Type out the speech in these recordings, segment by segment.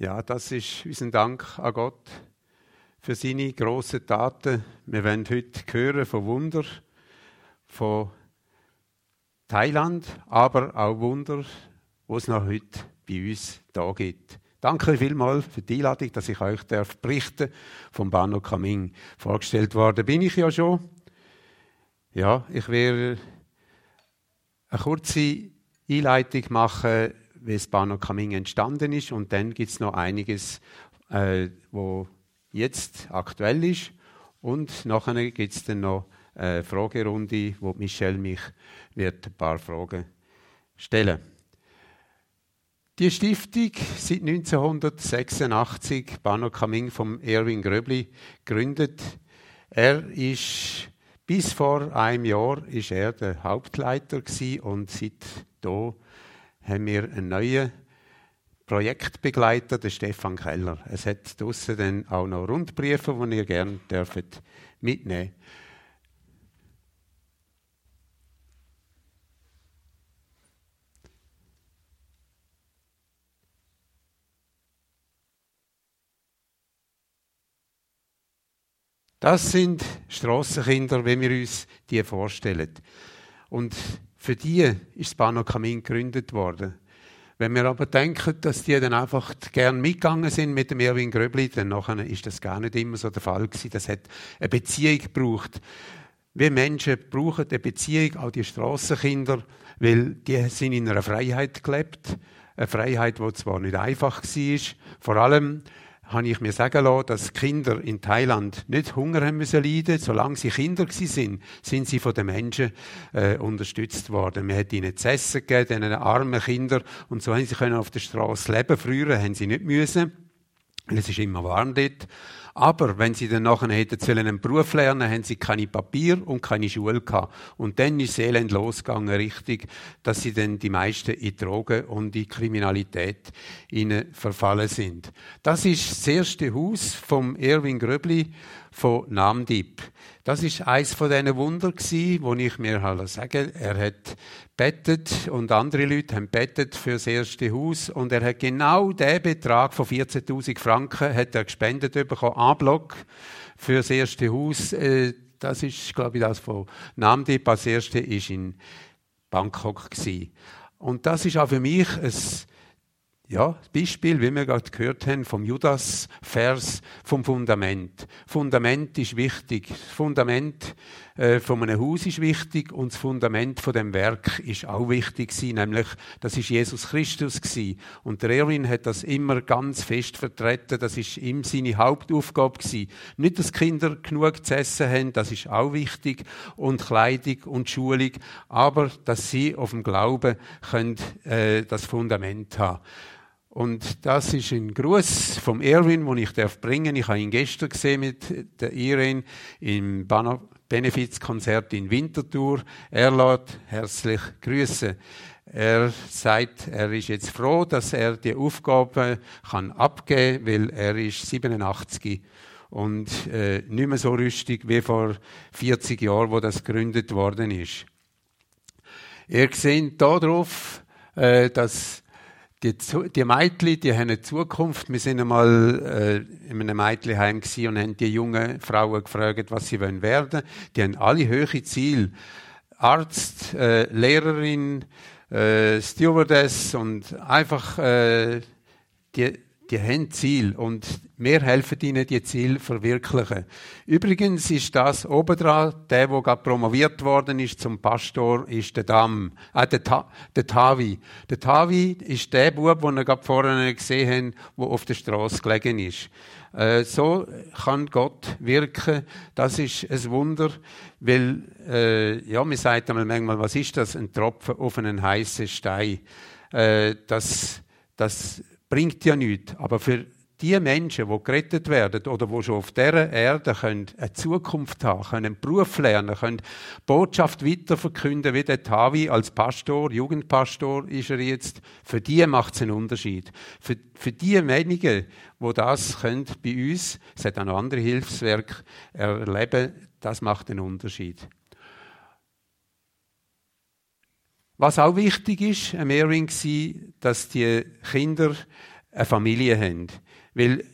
Ja, das ist unser Dank an Gott für seine grossen Taten. Wir werden heute hören von Wunder, von Thailand, aber auch Wunder, was es noch heute bei uns da gibt. Danke vielmals für die Einladung, dass ich euch berichten vom Bano Kaming. Vorgestellt worden bin ich ja schon. Ja, ich werde eine kurze Einleitung machen, Bano Kaming entstanden ist und dann gibt es noch einiges, äh, wo jetzt aktuell ist und nachher gibt es dann noch eine Fragerunde, wo Michelle mich wird ein paar Fragen stellen. Die Stiftung seit 1986 Bano Kaming vom Erwin Gröbli gegründet. Er ist bis vor einem Jahr ist er der Hauptleiter und seit da haben wir einen neuen Projektbegleiter, den Stefan Keller. Es hat draussen dann auch noch Rundbriefe, die ihr gerne dürft mitnehmen Das sind Strassenkinder, wie wir uns die vorstellen. Und für die ist das Bano Kamin gegründet worden. Wenn wir aber denken, dass die dann einfach gern mitgegangen sind mit dem Erwin Gröbli, dann nachher ist das gar nicht immer so der Fall gewesen. Das hat eine Beziehung gebraucht. Wir Menschen brauchen eine Beziehung, auch die Strassenkinder, weil die sind in einer Freiheit gelebt. Eine Freiheit, die zwar nicht einfach war, vor allem habe ich mir sagen lassen, dass Kinder in Thailand nicht Hunger haben müssen leiden. Solange sie Kinder sind, sind sie von den Menschen äh, unterstützt worden. Man hat ihnen zu essen gegeben, diesen armen Kindern, und so haben sie können auf der Straße leben. Früher haben sie nicht müssen, weil es ist immer warm dort. Aber wenn sie dann nachher hätten einen Beruf lernen, haben sie keine Papier und keine Schule gehabt. Und dann ist das Elend losgegangen, richtig, dass sie dann die meisten in Drogen und in Kriminalität verfallen sind. Das ist das erste Haus vom Erwin Gröbli von Namdip. Das ist eins von diesen Wunder gsi, wo ich mir halt sage, er hat bettet und andere Leute haben bettet für das erste Haus und er hat genau den Betrag von 14.000 Franken hat er gespendet bekommen, en bloc für das erste Haus. Äh, das ist, glaube ich, das von Namdip. Das erste ist in Bangkok gsi. Und das ist auch für mich ein ja, Beispiel, wie wir gerade gehört haben, vom Judas-Vers, vom Fundament. Fundament ist wichtig. Das Fundament äh, von einem Haus ist wichtig und das Fundament von dem Werk ist auch wichtig gewesen, nämlich das ist Jesus Christus gewesen. Und der Erwin hat das immer ganz fest vertreten. Das ist ihm seine Hauptaufgabe gewesen. Nicht, dass Kinder genug zu essen haben, das ist auch wichtig und Kleidung und Schulung, aber dass sie auf dem Glauben können, äh, das Fundament haben. Und das ist ein Gruß vom Erwin, den ich darf bringen. Ich habe ihn gestern gesehen mit der Irene im Benefizkonzert in Winterthur. Er lädt herzlich Grüße. Er sagt, er ist jetzt froh, dass er die Aufgabe kann abgeben, weil er ist 87 und äh, nicht mehr so rüstig wie vor 40 Jahren, wo das gegründet worden ist. Ihr seht hier drauf, äh, dass die, die Mädchen, die haben eine Zukunft. Wir sind einmal äh, in einem Mädchenheim und haben die jungen Frauen gefragt, was sie wollen werden. Die haben alle höhere Ziele. Arzt, äh, Lehrerin, äh, Stewardess und einfach äh, die die haben Ziel und wir helfen ihnen, die Ziel verwirklichen. Übrigens ist das obendran, der, der gerade promoviert worden ist zum Pastor, ist der Damm, äh, der, Ta der Tavi. Der Tavi ist der Bub, den wir gerade vorhin gesehen haben, der auf der Straße gelegen ist. Äh, so kann Gott wirken. Das ist ein Wunder, weil, äh, ja, man sagt einmal manchmal, was ist das? Ein Tropfen auf einen heißen Stein. Äh, das, das bringt ja nichts. Aber für die Menschen, die gerettet werden oder die schon auf dieser Erde können eine Zukunft haben können, einen Beruf lernen können, Botschaft weiterverkünden, wie der Tavi als Pastor, Jugendpastor ist er jetzt, für die macht es einen Unterschied. Für, für die wenigen, die das können bei uns, es hat auch noch andere Hilfswerke, erleben, das macht einen Unterschied. Was auch wichtig ist, am Erwin war, dass die Kinder eine Familie haben. Weil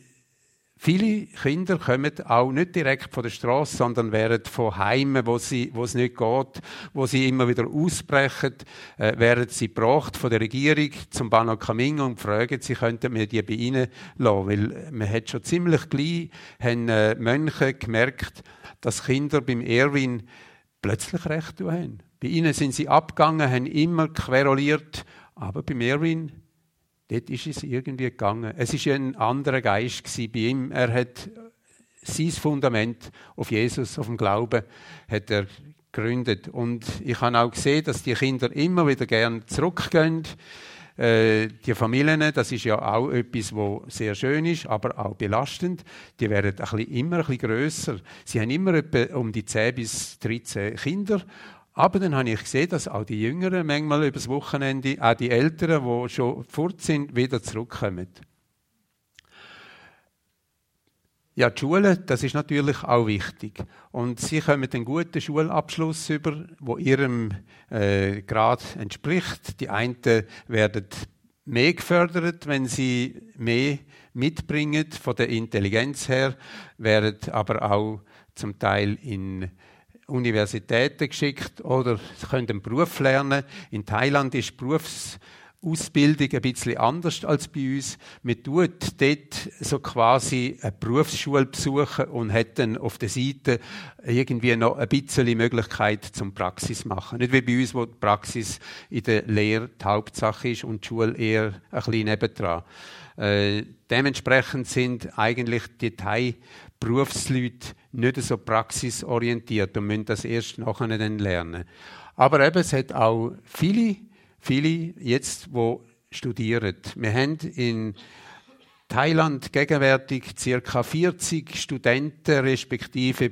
Viele Kinder kommen auch nicht direkt von der Straße, sondern werden von Heimen, wo, sie, wo es nicht geht, wo sie immer wieder ausbrechen, äh, werden sie gebracht von der Regierung zum Bano Kaming und fragen, sie könnten wir die bei ihnen lassen. Weil man hat schon ziemlich gleich, haben äh, Mönche gemerkt, dass Kinder beim Erwin plötzlich Recht haben. Bei ihnen sind sie abgegangen, haben immer queroliert, aber beim Erwin Dort ist es irgendwie gegangen. Es ist ein anderer Geist bei ihm. Er hat sein Fundament auf Jesus, auf dem Glauben, hat er gegründet. Und ich habe auch gesehen, dass die Kinder immer wieder gern zurückgehen. Äh, die Familien, das ist ja auch etwas, wo sehr schön ist, aber auch belastend. Die werden ein bisschen, immer ein bisschen grösser. Sie haben immer etwa um die 10 bis 13 Kinder aber dann habe ich gesehen, dass auch die Jüngeren manchmal übers Wochenende, auch die Älteren, die schon fort sind, wieder zurückkommen. Ja, die Schule, das ist natürlich auch wichtig. Und sie kommen einen guten Schulabschluss über, wo ihrem äh, Grad entspricht. Die einen werden mehr gefördert, wenn sie mehr mitbringen von der Intelligenz her, werden aber auch zum Teil in Universitäten geschickt oder sie können einen Beruf lernen. In Thailand ist Berufsausbildung ein bisschen anders als bei uns. Man tut dort so quasi eine Berufsschule besuchen und hat dann auf der Seite irgendwie noch ein bisschen Möglichkeit zum Praxis machen. Nicht wie bei uns, wo die Praxis in der Lehre die Hauptsache ist und die Schule eher ein bisschen nebendran. Äh, dementsprechend sind eigentlich die Thai Berufsleute nicht so praxisorientiert und müssen das erst nachher dann lernen. Aber eben, es hat auch viele, viele jetzt, die studieren. Wir haben in Thailand gegenwärtig ca. 40 Studenten respektive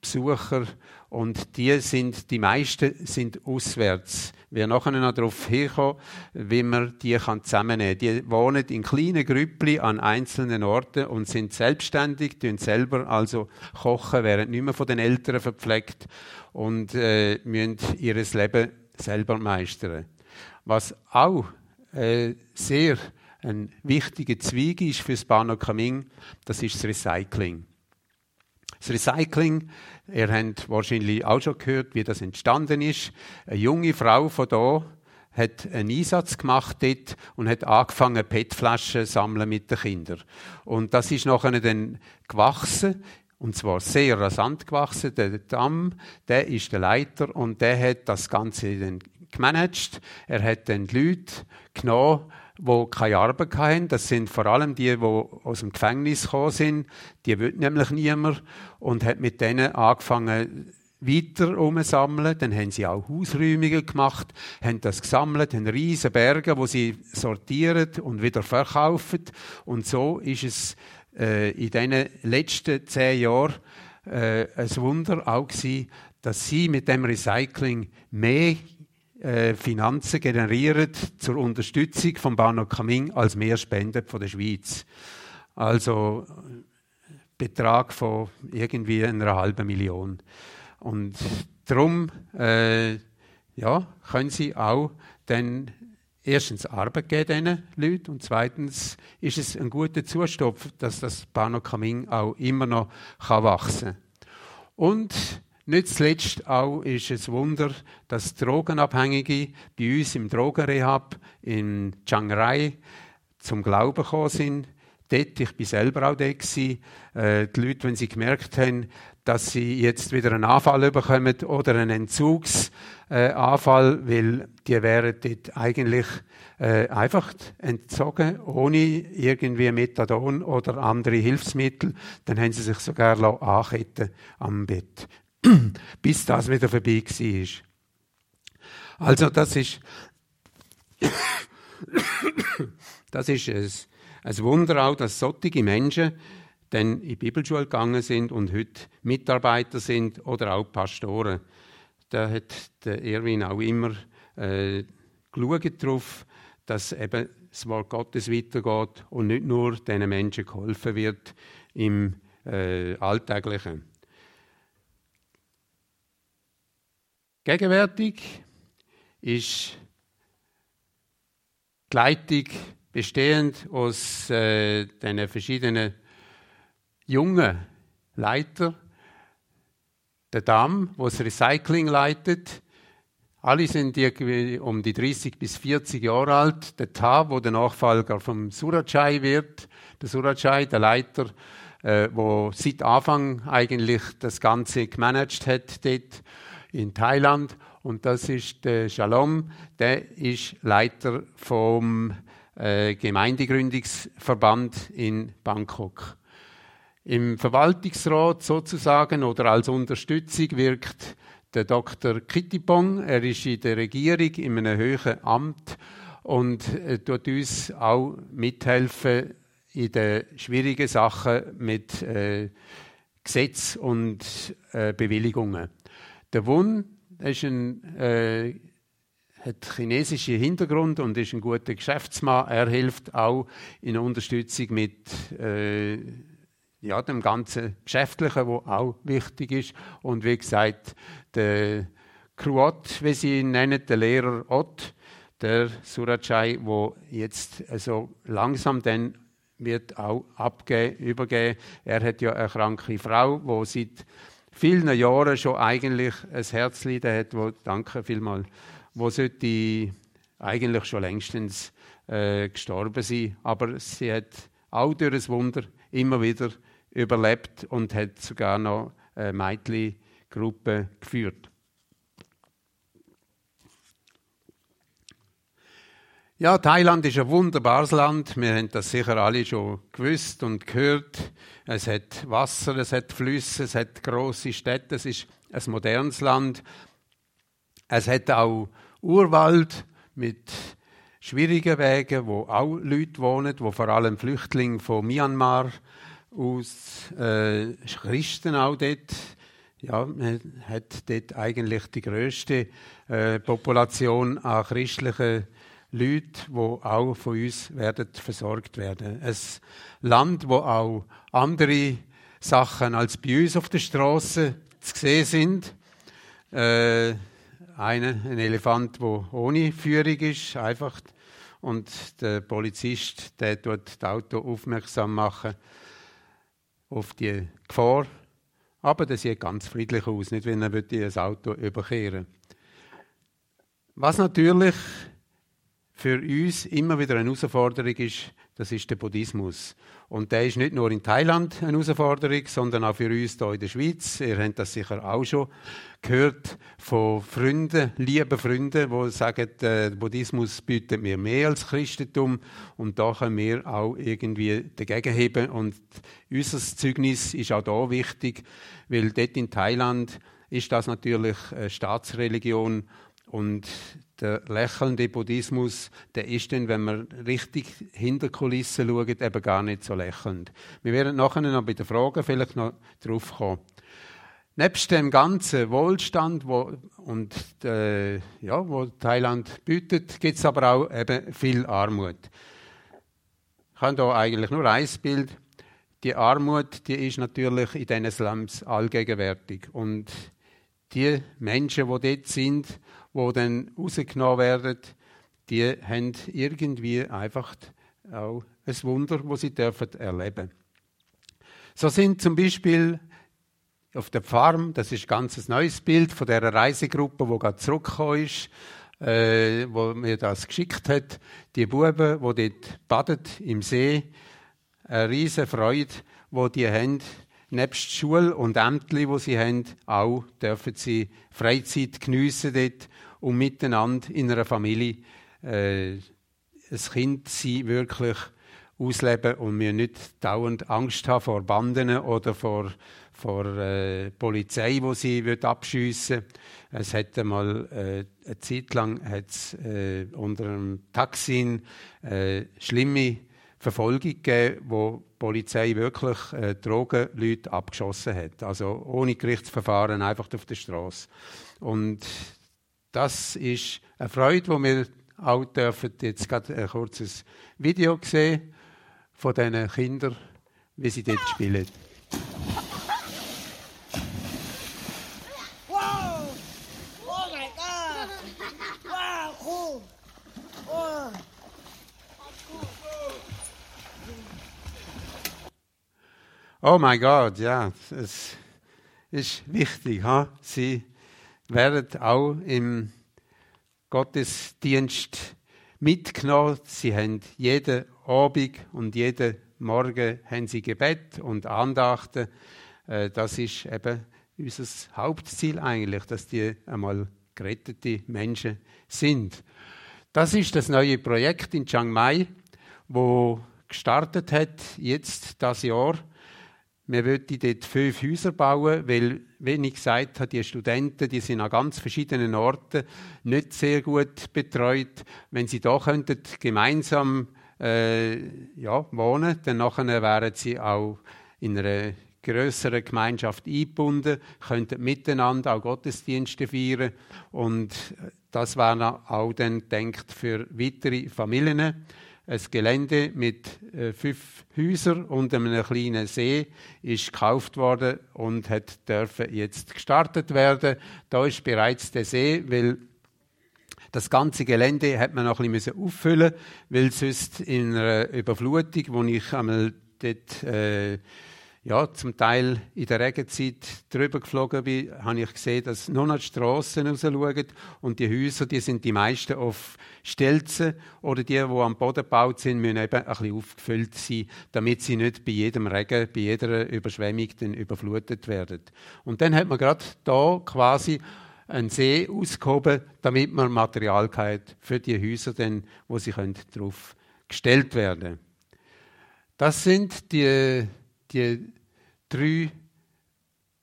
Berufsschulbesucher und die sind, die meisten sind auswärts. Wir nachher noch darauf hinkommen, wie man die zusammennehmen kann. Die wohnen in kleinen Grüppli an einzelnen Orten und sind selbstständig, tun selber also kochen, werden nicht mehr von den Eltern verpflegt und äh, müssen ihr Leben selber meistern. Was auch äh, sehr ein wichtiger Zweig ist für das Bano Kaming, das ist das Recycling. Das Recycling, ihr habt wahrscheinlich auch schon gehört, wie das entstanden ist. Eine junge Frau von da hat einen Einsatz gemacht dort und hat angefangen, PET-Flaschen sammeln mit den Kindern. Und das ist nachher dann gewachsen. Und zwar sehr rasant gewachsen. Der Damm, der ist der Leiter und der hat das Ganze dann gemanagt. Er hat dann die Leute genommen, die keine Arbeit hatten. Das sind vor allem die, die aus dem Gefängnis gekommen sind. Die will nämlich niemand. Und hat mit denen angefangen, weiter umzusammeln. Dann haben sie auch Hausräumungen gemacht, haben das gesammelt, haben riesige Berge, wo sie sortieren und wieder verkaufen. Und so ist es äh, in diesen letzten zehn Jahren äh, ein Wunder auch gewesen, dass sie mit dem Recycling mehr äh, Finanzen generieren zur Unterstützung von Bano Kaming als mehr Spenden von der Schweiz. Also Betrag von irgendwie einer halben Million. Und darum äh, ja, können sie auch dann erstens Arbeit geben diesen Leuten und zweitens ist es ein guter Zustopf, dass das Bano Kaming auch immer noch kann wachsen kann. Und nicht zuletzt auch ist es Wunder, dass Drogenabhängige bei uns im Drogenrehab in Chiang Rai zum Glauben gekommen sind. Dort, ich bin selber auch dort äh, die Leute, wenn sie gemerkt haben, dass sie jetzt wieder einen Anfall bekommen oder einen Entzugsanfall, äh, weil die wären dort eigentlich äh, einfach entzogen, ohne irgendwie Methadon oder andere Hilfsmittel. Dann haben sie sich sogar anketten am Bett. bis das wieder vorbei war. Also das ist, das ist ein, ein Wunder auch, dass solche Menschen dann in die Bibelschule gegangen sind und heute Mitarbeiter sind oder auch Pastoren. Da hat der Erwin auch immer äh, geschaut dass eben das Wort Gottes weitergeht und nicht nur diesen Menschen geholfen wird im äh, Alltäglichen. Gegenwärtig ist die Leitung bestehend aus äh, den verschiedenen jungen Leiter, der Dame, wo das Recycling leitet. Alle sind irgendwie um die 30 bis 40 Jahre alt. Der Ta, wo der Nachfolger vom Surajai wird, der Surajai, der Leiter, äh, wo seit Anfang eigentlich das Ganze gemanagt hat dort in Thailand. Und das ist der Shalom, der ist Leiter vom äh, Gemeindegründungsverband in Bangkok. Im Verwaltungsrat sozusagen oder als Unterstützung wirkt der Dr. Kittipong. Er ist in der Regierung in einem höheren Amt und äh, tut uns auch mithelfen in den schwierigen Sachen mit äh, Gesetz und äh, Bewilligungen. Der Wun ist ein äh, hat chinesischen Hintergrund und ist ein guter Geschäftsmann. Er hilft auch in Unterstützung mit äh, ja, dem ganzen Geschäftlichen, wo auch wichtig ist. Und wie gesagt, der Kruot, wie sie ihn nennen, der Lehrer Ott, der Surajai, wo jetzt also langsam dann wird auch abgehen, übergehen. Er hat ja eine kranke Frau, wo seit vielen Jahren schon eigentlich ein Herzleiden hat, wo, danke vielmals, wo sollte eigentlich schon längstens äh, gestorben sein. Aber sie hat auch durch ein Wunder immer wieder überlebt und hat sogar noch eine Mädchengruppe geführt. Ja, Thailand ist ein wunderbares Land. Wir haben das sicher alle schon gewusst und gehört. Es hat Wasser, es hat Flüsse, es hat große Städte. Es ist ein modernes Land. Es hat auch Urwald mit schwierigen Wegen, wo auch Leute wohnen, wo vor allem Flüchtlinge von Myanmar aus äh, Christen auch dort. Ja, man hat dort eigentlich die größte äh, Population an christlichen Leuten, die auch von uns werden versorgt werden. Ein Land, wo auch andere Sachen als bei uns auf der Straße zu sehen sind. Äh, eine, ein Elefant, wo ohne Führung ist, einfach und der Polizist, der tut das Auto aufmerksam machen auf die Gefahr. Aber das sieht ganz friedlich aus, nicht wenn er das Auto überkehren Was natürlich für uns immer wieder eine Herausforderung ist, das ist der Buddhismus. Und der ist nicht nur in Thailand eine Herausforderung, sondern auch für uns hier in der Schweiz. Ihr habt das sicher auch schon gehört von Freunden, lieben Freunden, die sagen, der Buddhismus bietet mir mehr als Christentum und da können wir auch irgendwie dagegen heben. Und unser Zeugnis ist auch da wichtig, weil dort in Thailand ist das natürlich eine Staatsreligion und der lächelnde Buddhismus, der ist dann, wenn man richtig hinter Kulissen schaut, eben gar nicht so lächelnd. Wir werden nachher noch bei den Fragen vielleicht noch drauf kommen. Nebst dem ganzen Wohlstand wo, und äh, ja, wo Thailand bietet, gibt es aber auch eben viel Armut. Ich habe hier eigentlich nur ein Bild. Die Armut, die ist natürlich in diesen Slums allgegenwärtig. Und die Menschen, die dort sind, die dann rausgenommen werden, die haben irgendwie einfach auch ein Wunder, das sie dürfen erleben. So sind zum Beispiel auf der Farm, das ist ein ganz neues Bild von der Reisegruppe, wo gerade zurückgekommen ist, äh, wo mir das geschickt hat, die Buben, die dort baden im See, eine riesige Freude, wo die haben, nebst Schule und Ämtli, wo sie haben, auch dürfen sie Freizeit geniessen dort und miteinander in einer Familie äh, ein Kind sein wirklich ausleben und wir nicht dauernd Angst haben vor Banden oder vor, vor äh, Polizei, wo sie wird abschiessen. Es hat einmal äh, eine Zeit lang äh, unter einem Taxin äh, schlimme Verfolgung gegeben, wo die Polizei wirklich äh, Drogenleute abgeschossen hat. Also ohne Gerichtsverfahren, einfach auf der Straße. Und das ist eine Freude, die wir auch dürfen jetzt gerade ein kurzes Video sehen von diesen Kindern, wie sie dort spielen. Oh mein Gott, oh ja, es ist wichtig, ha? sie werden auch im Gottesdienst mitgenommen. Sie haben jeden Abend und jeden Morgen haben sie Gebet und Andachten. Äh, das ist eben unser Hauptziel eigentlich, dass die einmal gerettete Menschen sind. Das ist das neue Projekt in Chiang Mai, wo gestartet hat jetzt das Jahr. Wir wollten dort fünf Häuser bauen, weil, wie ich gesagt habe, die Studenten, die sind an ganz verschiedenen Orten nicht sehr gut betreut. Wenn sie da könnten gemeinsam äh, ja, wohnen, dann nachher wären sie auch in einer größeren Gemeinschaft eingebunden, könnten miteinander auch Gottesdienste feiern und das wäre auch dann denkt für weitere Familien. Ein Gelände mit äh, fünf Häusern und einem kleinen See ist gekauft worden und hat dürfen jetzt gestartet werden. Da ist bereits der See, weil das ganze Gelände hat man noch ein bisschen auffüllen, weil sonst in einer Überflutung, wo ich einmal dort äh, ja, zum Teil in der Regenzeit drüber geflogen bin, habe ich gesehen, dass nur noch die Strassen rausschauen und die Häuser, die sind die meisten auf Stelzen oder die, die am Boden gebaut sind, müssen eben ein bisschen aufgefüllt sein, damit sie nicht bei jedem Regen, bei jeder Überschwemmung dann überflutet werden. Und dann hat man gerade da quasi einen See ausgehoben, damit man Material hat für die Häuser, dann, wo sie darauf gestellt werden können. Das sind die die drei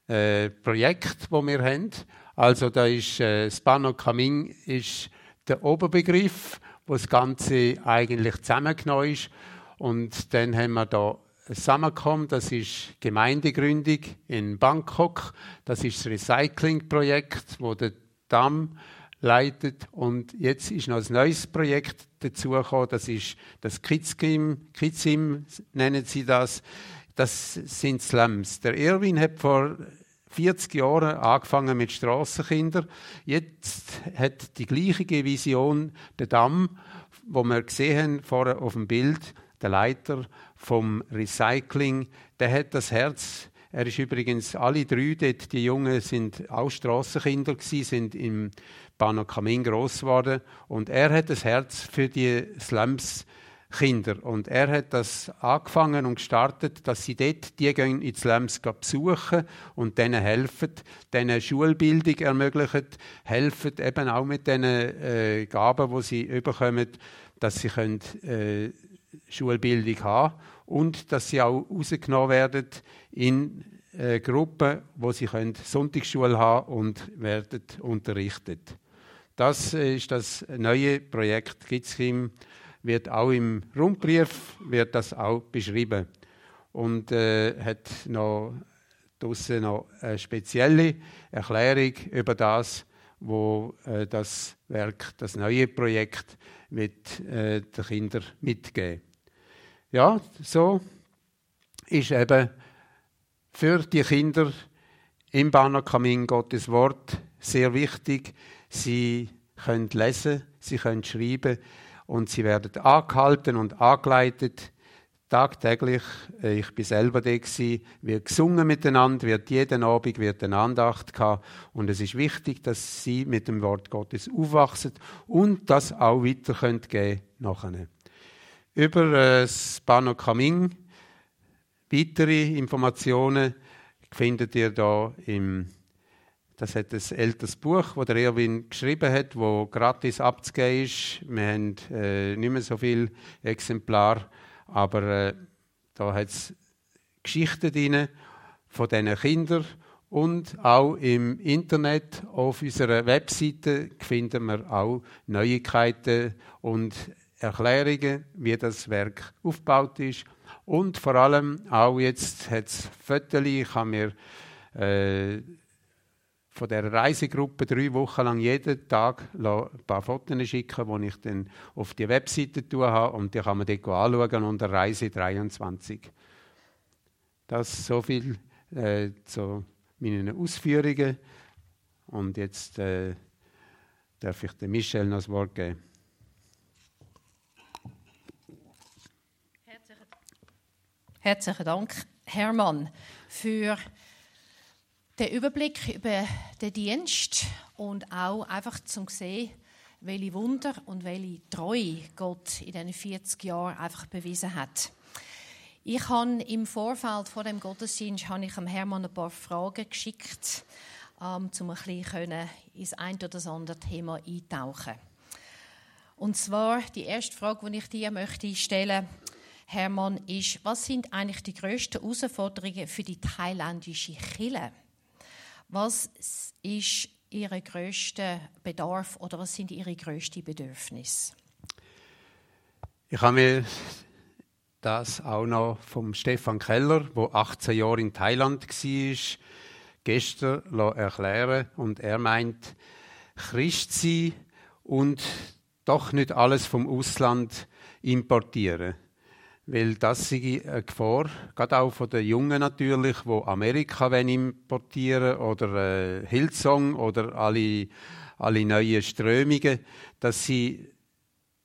äh, Projekte, die wir haben. Also da ist äh, Spano Camin ist der Oberbegriff, wo das Ganze eigentlich zusammengenommen ist. Und dann haben wir da Samakom, das ist Gemeindegründung in Bangkok. Das ist das Recycling-Projekt, wo der Damm leitet. Und jetzt ist noch ein neues Projekt dazugekommen, das ist das Kidskim, Kidsim nennen sie das das sind Slums. Der Irwin hat vor 40 Jahren angefangen mit Strassenkindern. Jetzt hat die gleiche Vision der Damm, wo wir gesehen vorher auf dem Bild, der Leiter vom Recycling, der hat das Herz. Er ist übrigens alle drei dort, die Jungen sind auch Strassenkinder gewesen, sind im Banokamin groß geworden und er hat das Herz für die Slums Kinder. Und er hat das angefangen und gestartet, dass sie dort die gehen ins Lems besuchen und denen helfen, denen Schulbildung ermöglichen, helfen eben auch mit den äh, Gaben, die sie bekommen, dass sie können, äh, Schulbildung haben und dass sie auch rausgenommen werden in äh, Gruppen, wo sie können Sonntagsschule haben und werden unterrichtet. Das ist das neue Projekt Gizkim wird auch im Rundbrief wird das auch beschrieben und äh, hat noch noch eine spezielle Erklärung über das, wo äh, das Werk, das neue Projekt mit äh, den Kindern mitgeben. Ja, so ist eben für die Kinder im Bannerkamin Gottes Wort sehr wichtig. Sie können lesen, sie können schreiben, und sie werden angehalten und angeleitet, tagtäglich. Äh, ich bin selber da gewesen, wird gesungen miteinander, wird jeden Abend wird eine Andacht gehabt. und es ist wichtig, dass sie mit dem Wort Gottes aufwachsen und das auch weiter können geben nachher. Über äh, das Bano Kaming weitere Informationen findet ihr da im das hat ein älteres Buch, das der Erwin geschrieben hat, wo gratis abzugeben ist. Wir haben äh, nicht mehr so viele Exemplare, aber äh, da hat es Geschichten drin von diesen Kindern und auch im Internet auf unserer Webseite finden wir auch Neuigkeiten und Erklärungen, wie das Werk aufgebaut ist. Und vor allem auch jetzt hat es Fotos, ich habe mir äh, von der Reisegruppe drei Wochen lang jeden Tag ein paar Fotos schicken, die ich dann auf die Webseite tun habe und die kann man dort anschauen unter Reise 23. Das so viel äh, zu meinen Ausführungen und jetzt äh, darf ich dem Michel noch das Wort geben. Herzlichen Dank, Hermann für den Überblick über den Dienst und auch einfach zum sehen, welche Wunder und welche Treue Gott in diesen 40 Jahren einfach bewiesen hat. Ich habe im Vorfeld vor dem Gottesdienst habe ich Hermann ein paar Fragen geschickt, um, um ein bisschen ins ein oder andere Thema eintauchen. Und zwar die erste Frage, die ich dir möchte stellen, Hermann, ist: Was sind eigentlich die grössten Herausforderungen für die thailändische Kirche? Was ist Ihr grösster Bedarf oder was sind Ihre grössten Bedürfnisse? Ich habe mir das auch noch vom Stefan Keller, der 18 Jahre in Thailand war, gestern erklären und er meint, Christ sein und doch nicht alles vom Ausland importieren. Weil das ist eine Gefahr, gerade auch von den Jungen natürlich, wo Amerika importieren oder äh, Hillsong oder alle, alle neuen Strömungen, dass sie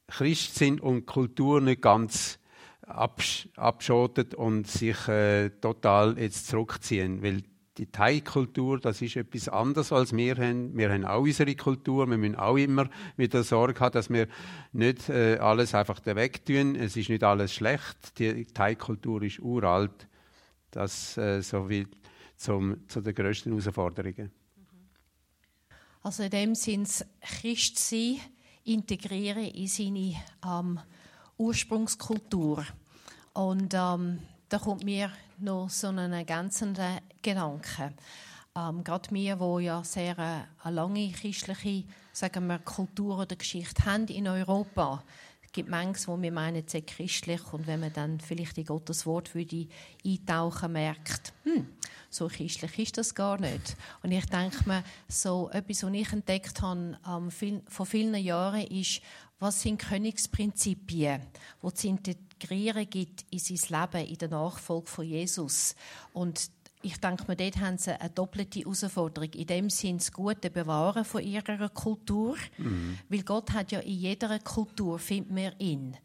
Christ sind und Kultur nicht ganz absch abschottet und sich äh, total jetzt zurückziehen. Weil die Thai-Kultur, das ist etwas anderes als wir haben. Wir haben auch unsere Kultur. Wir müssen auch immer wieder Sorge haben, dass wir nicht äh, alles einfach wegtun. Es ist nicht alles schlecht. Die Thai-Kultur ist uralt. Das äh, so wie zum, zu den grössten Herausforderungen. Also in dem Sinne Christ sein, integrieren in seine ähm, Ursprungskultur. Und ähm, da kommt mir noch so ein ergänzender Gedanke. Ähm, gerade wir, wo ja sehr äh, eine lange christliche sagen wir, Kultur oder Geschichte haben in Europa, es gibt manches, wo wir meinen, sehr christlich und wenn man dann vielleicht in Gottes Wort würde eintauchen, merkt, hm, so christlich ist das gar nicht. Und ich denke mir, so etwas, was ich entdeckt habe ähm, viel, vor vielen Jahren, ist, was sind Königsprinzipien, wo sind die integrieren gibt in sein Leben, in der Nachfolge von Jesus. Und ich denke mir, dort haben sie eine doppelte Herausforderung. In dem Sinne das gute Bewahren von ihrer Kultur. Mhm. Weil Gott hat ja in jeder Kultur, findet man ihn.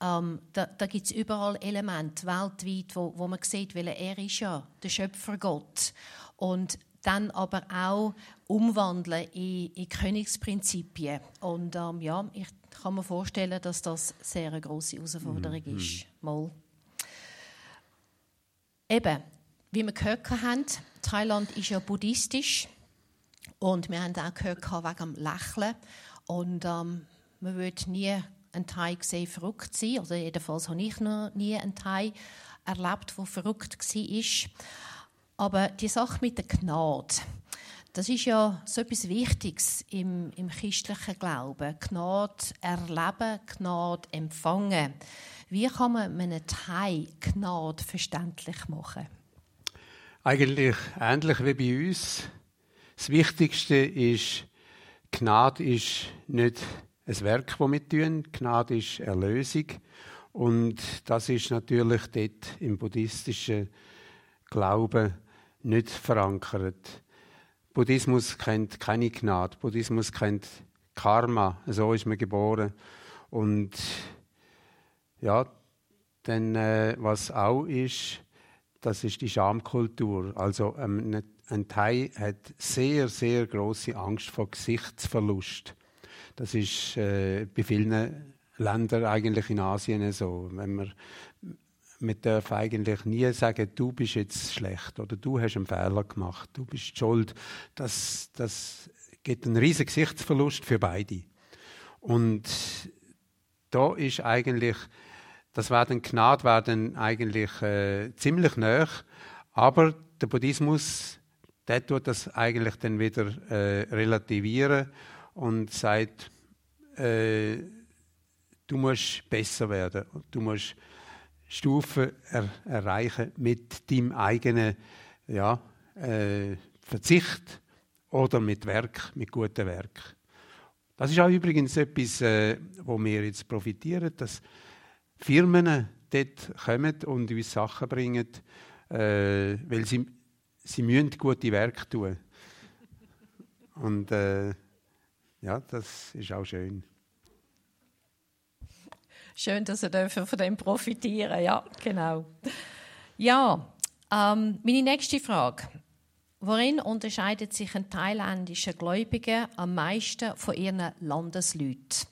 Ähm, da da gibt es überall Elemente weltweit, wo, wo man sieht, weil er ist ja der Schöpfer Gott. Und dann aber auch umwandeln in, in Königsprinzipien. Und ähm, ja, ich kann mir vorstellen, dass das sehr eine große Herausforderung mm, ist. Mal. Eben, wie wir gehört haben, Thailand ist ja buddhistisch und wir haben auch gehört wegen dem Lächeln und ähm, man würde nie einen Thai sehen verrückt sein, oder jedenfalls habe ich noch nie einen Thai erlebt, der verrückt war. Aber die Sache mit der Gnade, das ist ja so etwas Wichtiges im, im christlichen Glauben. Gnade erleben, Gnade empfangen. Wie kann man einem Teil Gnade verständlich machen? Eigentlich ähnlich wie bei uns. Das Wichtigste ist, Gnade ist nicht ein Werk, das wir tun. Gnade ist Erlösung. Und das ist natürlich dort im buddhistischen Glauben nicht verankert. Buddhismus kennt keine Gnade. Buddhismus kennt Karma. So ist man geboren. Und ja, dann, äh, was auch ist, das ist die Schamkultur. Also ähm, ein Thai hat sehr, sehr große Angst vor Gesichtsverlust. Das ist äh, bei vielen Ländern eigentlich in Asien so. Wenn man man darf eigentlich nie sagen, du bist jetzt schlecht oder du hast einen Fehler gemacht, du bist schuld. Das, das gibt einen riesigen Gesichtsverlust für beide. Und da ist eigentlich, das werden Gnade werden eigentlich äh, ziemlich nah, aber der Buddhismus, der tut das eigentlich dann wieder äh, relativieren und sagt, äh, du musst besser werden, du musst Stufen er, erreichen mit deinem eigenen ja, äh, Verzicht oder mit Werk, mit gutem Werk. Das ist auch übrigens etwas, äh, wo wir jetzt profitieren, dass Firmen dort kommen und uns Sachen bringen, äh, weil sie, sie müssen gute Werke tun. Und äh, ja, das ist auch schön. Schön, dass Sie dürfen von dem profitieren. Ja, genau. Ja, Ähm, meine nächste Frage. Worin unterscheidet sich ein thailändischer Gläubiger am meisten von ihren Landesleuten?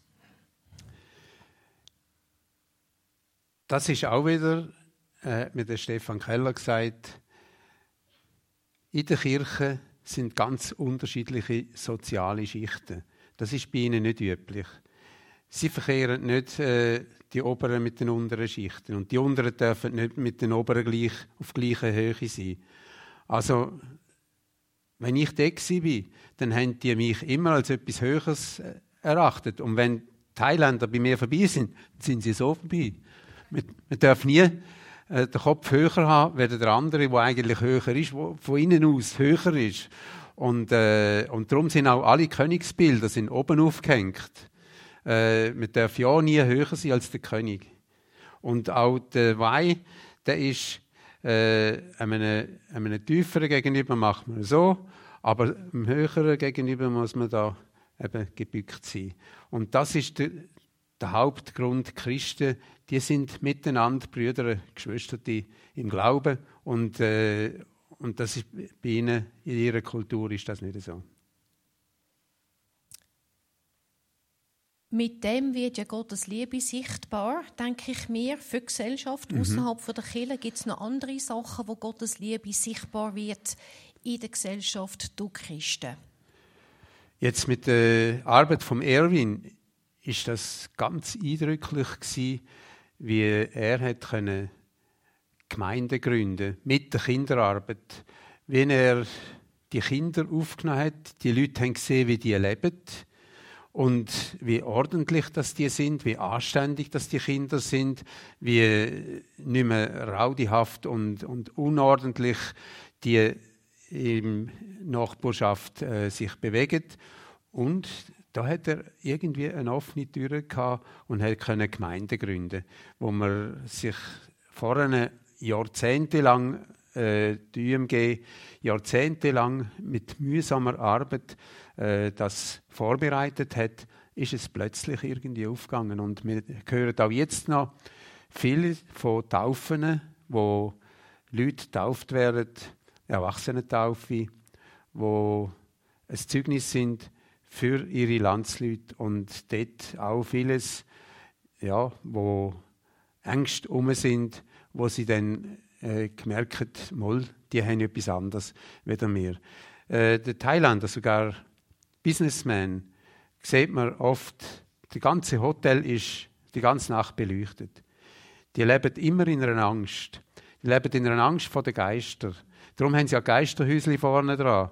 Das ist auch wieder, äh, mit der Stefan Keller gesagt, in der Kirche sind ganz unterschiedliche soziale Schichten. Das ist bei ihnen nicht üblich. Sie verkehren nicht äh, die oberen mit den unteren Schichten und die unteren dürfen nicht mit den oberen gleich, auf gleicher Höhe sein. Also, wenn ich da war, dann haben die mich immer als etwas Höheres äh, erachtet. Und wenn Thailänder bei mir vorbei sind, sind sie so vorbei. Man, darf nie äh, den Kopf höher haben, als der andere, der eigentlich höher ist, der von innen aus höher ist. Und, äh, und darum sind auch alle Königsbilder sind oben aufgehängt. Äh, man darf ja nie höher sein als der König. Und auch der Weih, der ist äh, einem, einem tieferen gegenüber macht man so, aber dem höheren gegenüber muss man da eben gebückt sein. Und das ist der, der Hauptgrund. Christen, die sind miteinander Brüder, Geschwister im Glauben und, äh, und das ist bei ihnen in ihrer Kultur ist das nicht so. Mit dem wird ja Gottes Liebe sichtbar, denke ich mir, für die Gesellschaft. Mhm. Außerhalb der Kirche gibt es noch andere Sachen, wo Gottes Liebe sichtbar wird in der Gesellschaft durch Christen. Jetzt mit der Arbeit von Erwin ist das ganz eindrücklich gewesen, wie er hat können Gemeinde gründen mit der Kinderarbeit, wenn er die Kinder aufgenommen hat, die Leute haben gesehen, wie die leben und wie ordentlich das die sind, wie anständig das die Kinder sind, wie nicht mehr raudihaft und, und unordentlich die in Nachbarschaft äh, sich bewegen. Und da hat er irgendwie eine offene Tür gehabt und hat können Gemeinden gründen, wo man sich vorne jahrzehntelang äh, die UMG jahrzehntelang mit mühsamer Arbeit äh, das vorbereitet hat, ist es plötzlich irgendwie aufgegangen. Und wir hören auch jetzt noch viele von Taufen, wo Leute getauft werden, Erwachsenentaufe, wo ein Zeugnis sind für ihre Landsleute und dort auch vieles, ja, wo Ängste um sind, wo sie dann äh, gemerkt, mal, die haben etwas anderes wie wir. Äh, der Thailänder, sogar Businessman, sieht man oft, das ganze Hotel ist die ganze Nacht beleuchtet. Die leben immer in einer Angst. Die leben in einer Angst vor den Geistern. Darum haben sie ja Geisterhäusli vorne dran,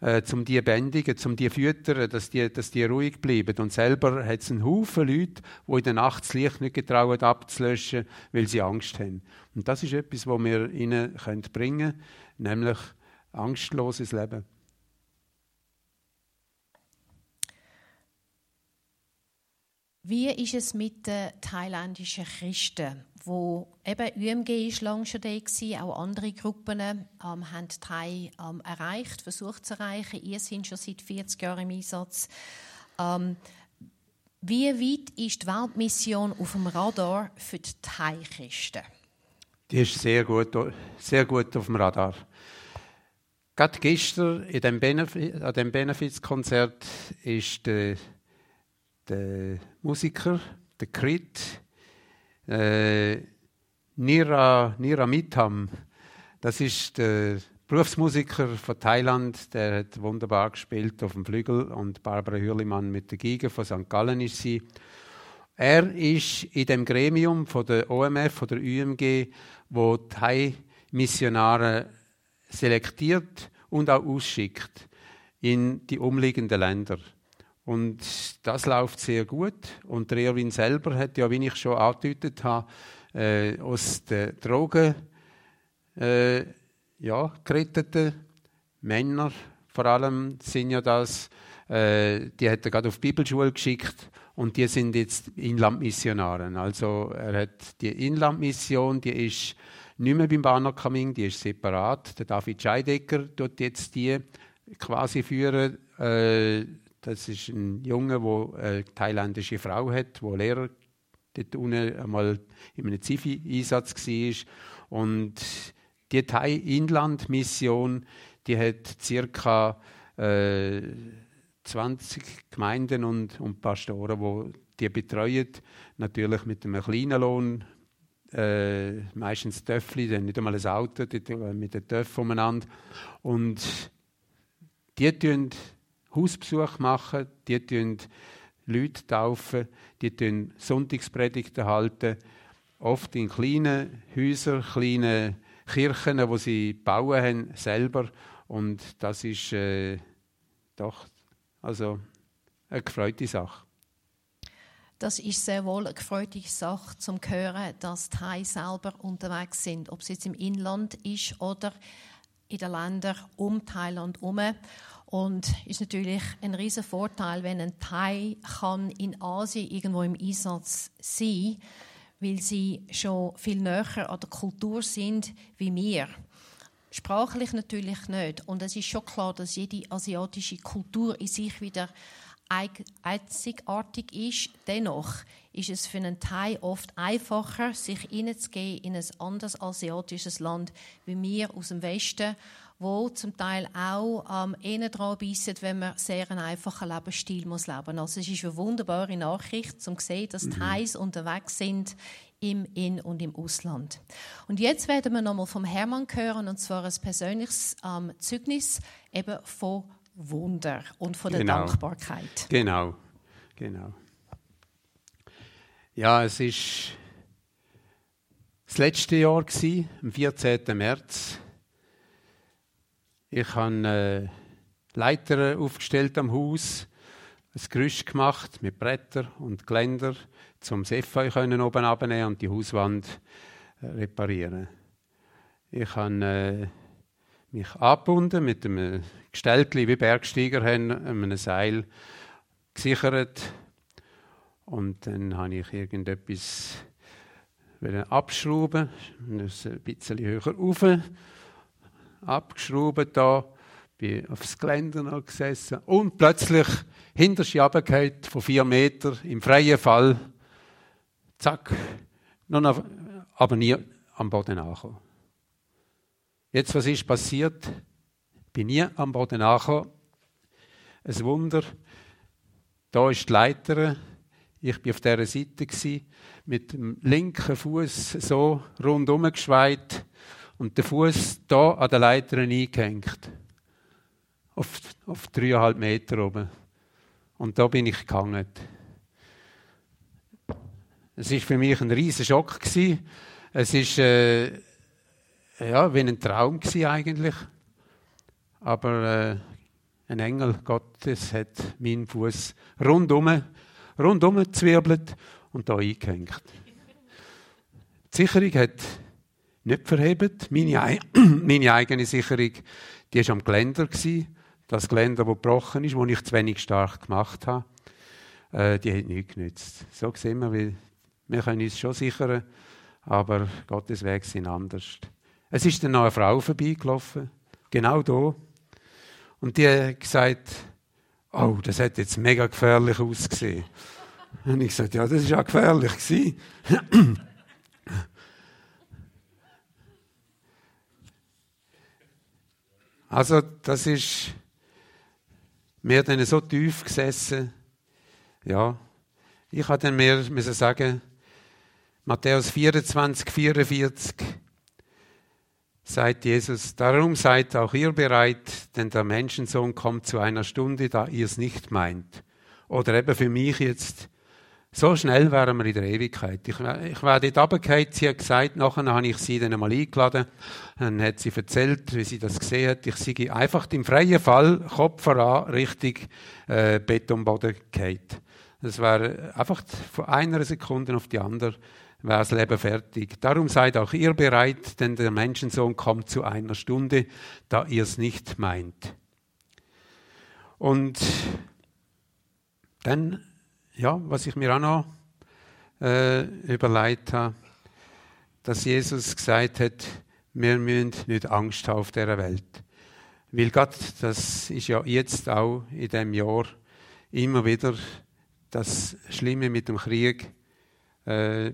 äh, um die bändigen, um die füttern, dass die, dass die ruhig bleiben. Und selber hat es einen Haufen Leute, die in der Nacht das Licht nicht getrauen abzulöschen, weil sie Angst haben. Und das ist etwas, was wir ihnen bringen können, nämlich angstloses Leben. Wie ist es mit den thailändischen Christen, wo eben UMG ist lange schon da war, auch andere Gruppen ähm, haben Thai ähm, erreicht, versucht zu erreichen. Ihr seid schon seit 40 Jahren im Einsatz. Ähm, wie weit ist die Weltmission auf dem Radar für die Thai-Christen? Die ist sehr gut, sehr gut auf dem Radar. Gerade gestern in dem Benefit, an dem Benefizkonzert ist der der Musiker, der Krit, äh, Nira, Nira Mitham, das ist der Berufsmusiker von Thailand, der hat wunderbar gespielt auf dem Flügel und Barbara Hürlimann mit der Giga von St. Gallen ist sie. Er ist in dem Gremium von der OMF, von der UMG, wo Thai-Missionare selektiert und auch ausschickt in die umliegenden Länder. Und das läuft sehr gut. Und der Erwin selber hat ja, wie ich schon angedeutet habe, äh, aus den Drogen äh, ja, geretteten Männer vor allem sind ja das, äh, die hat er gerade auf die Bibelschule geschickt und die sind jetzt Inlandmissionare. Also er hat die Inlandmission, die ist nicht mehr beim Bannerkamin, die ist separat. Der David Scheidecker tut jetzt die quasi führen. Äh, das ist ein Junge, der eine thailändische Frau hat, der Lehrer dort unten einmal in einem Zivi-Einsatz war. Und die Thai-Inland-Mission, die hat circa äh, 20 Gemeinden und, und Pastoren, die die betreuen. Natürlich mit einem kleinen Lohn, äh, meistens Töffli, dann nicht einmal ein Auto, die, mit den Töpfen umeinander. Und die tun Hausbesuch machen, die tun Leute taufen, die tun Sonntagspredigten halten, oft in kleinen Häusern, kleinen Kirchen, wo sie bauen haben, selber. Und das ist äh, doch also eine gefreute Sache. Das ist sehr wohl eine gefreute Sache, zum hören, dass die Thai selber unterwegs sind, ob es jetzt im Inland ist oder in den Ländern um Thailand herum. Und ist natürlich ein riesen Vorteil, wenn ein Thai kann in Asien irgendwo im Einsatz sein, weil sie schon viel näher an der Kultur sind wie wir. Sprachlich natürlich nicht. Und es ist schon klar, dass jede asiatische Kultur in sich wieder einzigartig ist. Dennoch ist es für einen Thai oft einfacher, sich hineinzugehen in ein anderes asiatisches Land wie wir aus dem Westen, wo zum Teil auch ähm, eher dran beißen, wenn man sehr einen einfachen Lebensstil muss leben. Also es ist eine wunderbare Nachricht, um zu sehen, dass mhm. Thais unterwegs sind im In- und im Ausland. Und jetzt werden wir nochmal vom Hermann hören, und zwar ein persönliches ähm, Zeugnis eben von Wunder und von der genau. Dankbarkeit. Genau, genau. Ja, es ist das letzte Jahr gewesen, am 14. März. Ich habe äh, Leiter aufgestellt am Haus, ein Gerüst gemacht mit Bretter und Geländer, zum das Efeu können oben abnehmen und die Hauswand äh, reparieren. Ich habe äh, mich abgebunden mit einem Gestell, wie Bergsteiger haben, einem Seil gesichert. Und dann habe ich irgendetwas abschrauben, ein bisschen höher rauf, abgeschraubt da, bin aufs Geländer noch gesessen und plötzlich hinter runtergefallen von vier Metern im freien Fall. Zack, noch, aber nie am Boden angekommen. Jetzt, was ist passiert? Bin nie am Boden angekommen. Ein Wunder. Da ist die Leiter. Ich bin auf dieser Seite gewesen, mit dem linken Fuß so rundum geschweit und der Fuß da an der Leiter eingehängt. Auf, auf dreieinhalb Meter oben. Und da bin ich gegangen. Es ist für mich ein riesiger Schock gewesen. Es ist äh, ja, wie ein Traum gewesen eigentlich. Aber äh, ein Engel Gottes hat meinen Fuß rundum, rundum gezwirbelt und da eingehängt. Die Sicherung hat nicht verhebt. Meine, meine eigene Sicherung, war am Geländer. Gewesen. Das Geländer, das gebrochen ist, das ich zu wenig stark gemacht habe, äh, die hat nichts genützt. So sehen wir, wir können uns schon sichern, aber Gottes Weg sind anders. Es ist dann noch eine Frau vorbeigelaufen, genau da. Und die hat gesagt, oh, das hat jetzt mega gefährlich ausgesehen. Und ich gesagt, ja, das war auch gefährlich Also, das ist mir dann so tief gesessen. Ja, ich habe dann mir müssen sagen, Matthäus 24, 44, sagt Jesus, darum seid auch ihr bereit, denn der Menschensohn kommt zu einer Stunde, da ihr es nicht meint. Oder eben für mich jetzt, so schnell wären wir in der Ewigkeit. Ich, ich war dort runtergefallen, sie hat gesagt, nachher habe ich sie dann einmal eingeladen, dann hat sie erzählt, wie sie das gesehen hat. Ich sei einfach im freien Fall, Kopf voran, richtig äh, Betonboden gefallen. Das war einfach von einer Sekunde auf die andere wäre das Leben fertig. Darum seid auch ihr bereit, denn der Menschensohn kommt zu einer Stunde, da ihr es nicht meint. Und dann, ja, was ich mir auch noch äh, überlegt habe, dass Jesus gesagt hat, wir müssen nicht Angst haben auf dieser Welt. Weil Gott, das ist ja jetzt auch in dem Jahr immer wieder das Schlimme mit dem Krieg, äh,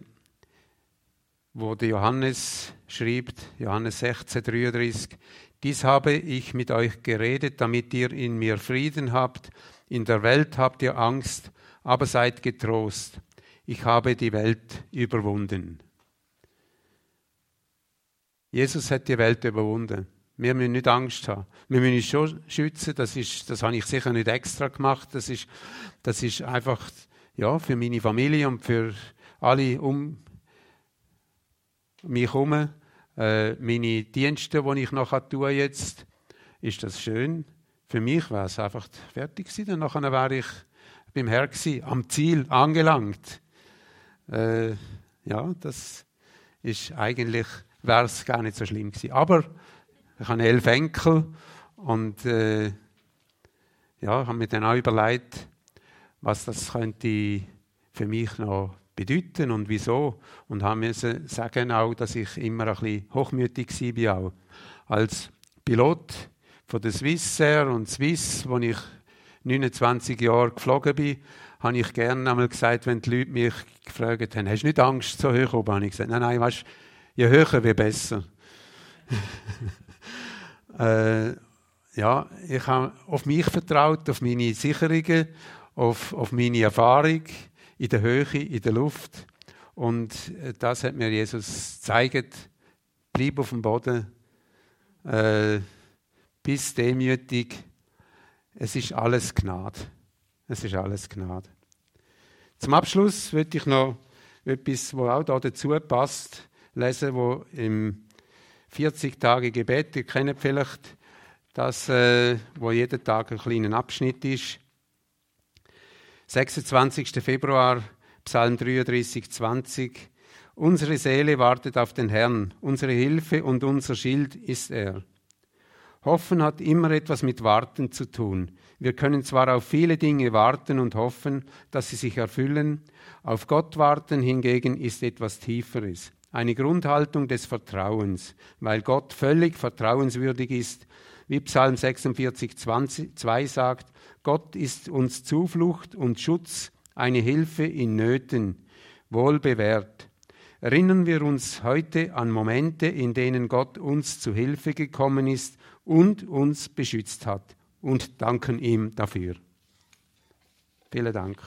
wo der Johannes schreibt, Johannes 16, 33, dies habe ich mit euch geredet, damit ihr in mir Frieden habt. In der Welt habt ihr Angst, aber seid getrost. Ich habe die Welt überwunden. Jesus hat die Welt überwunden. Wir müssen nicht Angst haben. Wir müssen uns schon schützen. Das, ist, das habe ich sicher nicht extra gemacht. Das ist, das ist einfach ja, für meine Familie und für alle um mich herum. Äh, meine Dienste, die ich noch tue jetzt, ist das schön. Für mich wäre es einfach fertig gewesen. Dann nachher wäre ich beim Herrn am Ziel angelangt. Äh, ja, das ist eigentlich wäre es gar nicht so schlimm gewesen. Aber ich habe elf Enkel und äh, ja, habe mir dann auch überlegt, was das könnte für mich noch bedeuten und wieso. Und habe mir sagen auch, dass ich immer ein bisschen hochmütig war auch. Als Pilot von der Swissair und Swiss, wo ich 29 Jahre geflogen bin, habe ich gerne einmal gesagt, wenn die Leute mich gefragt haben, hast du nicht Angst, so hoch oben? Habe ich gesagt, nein, nein, weißt, je höher, je besser. äh, ja, ich habe auf mich vertraut, auf meine Sicherungen, auf, auf meine Erfahrung in der Höhe, in der Luft. Und äh, das hat mir Jesus gezeigt. Bleib auf dem Boden, äh, bist demütig. Es ist alles Gnade. Es ist alles Gnade. Zum Abschluss würde ich noch etwas, was auch da dazu passt, lesen, wo im 40 Tage Gebet, ihr kennt vielleicht das, äh, wo jeden Tag ein kleiner Abschnitt ist. 26. Februar, Psalm 33, 20. Unsere Seele wartet auf den Herrn, unsere Hilfe und unser Schild ist er. Hoffen hat immer etwas mit Warten zu tun. Wir können zwar auf viele Dinge warten und hoffen, dass sie sich erfüllen, auf Gott warten hingegen ist etwas Tieferes, eine Grundhaltung des Vertrauens, weil Gott völlig vertrauenswürdig ist, wie Psalm 46, 2 sagt, Gott ist uns Zuflucht und Schutz, eine Hilfe in Nöten, wohl bewährt. Erinnern wir uns heute an Momente, in denen Gott uns zu Hilfe gekommen ist und uns beschützt hat und danken ihm dafür. Vielen Dank.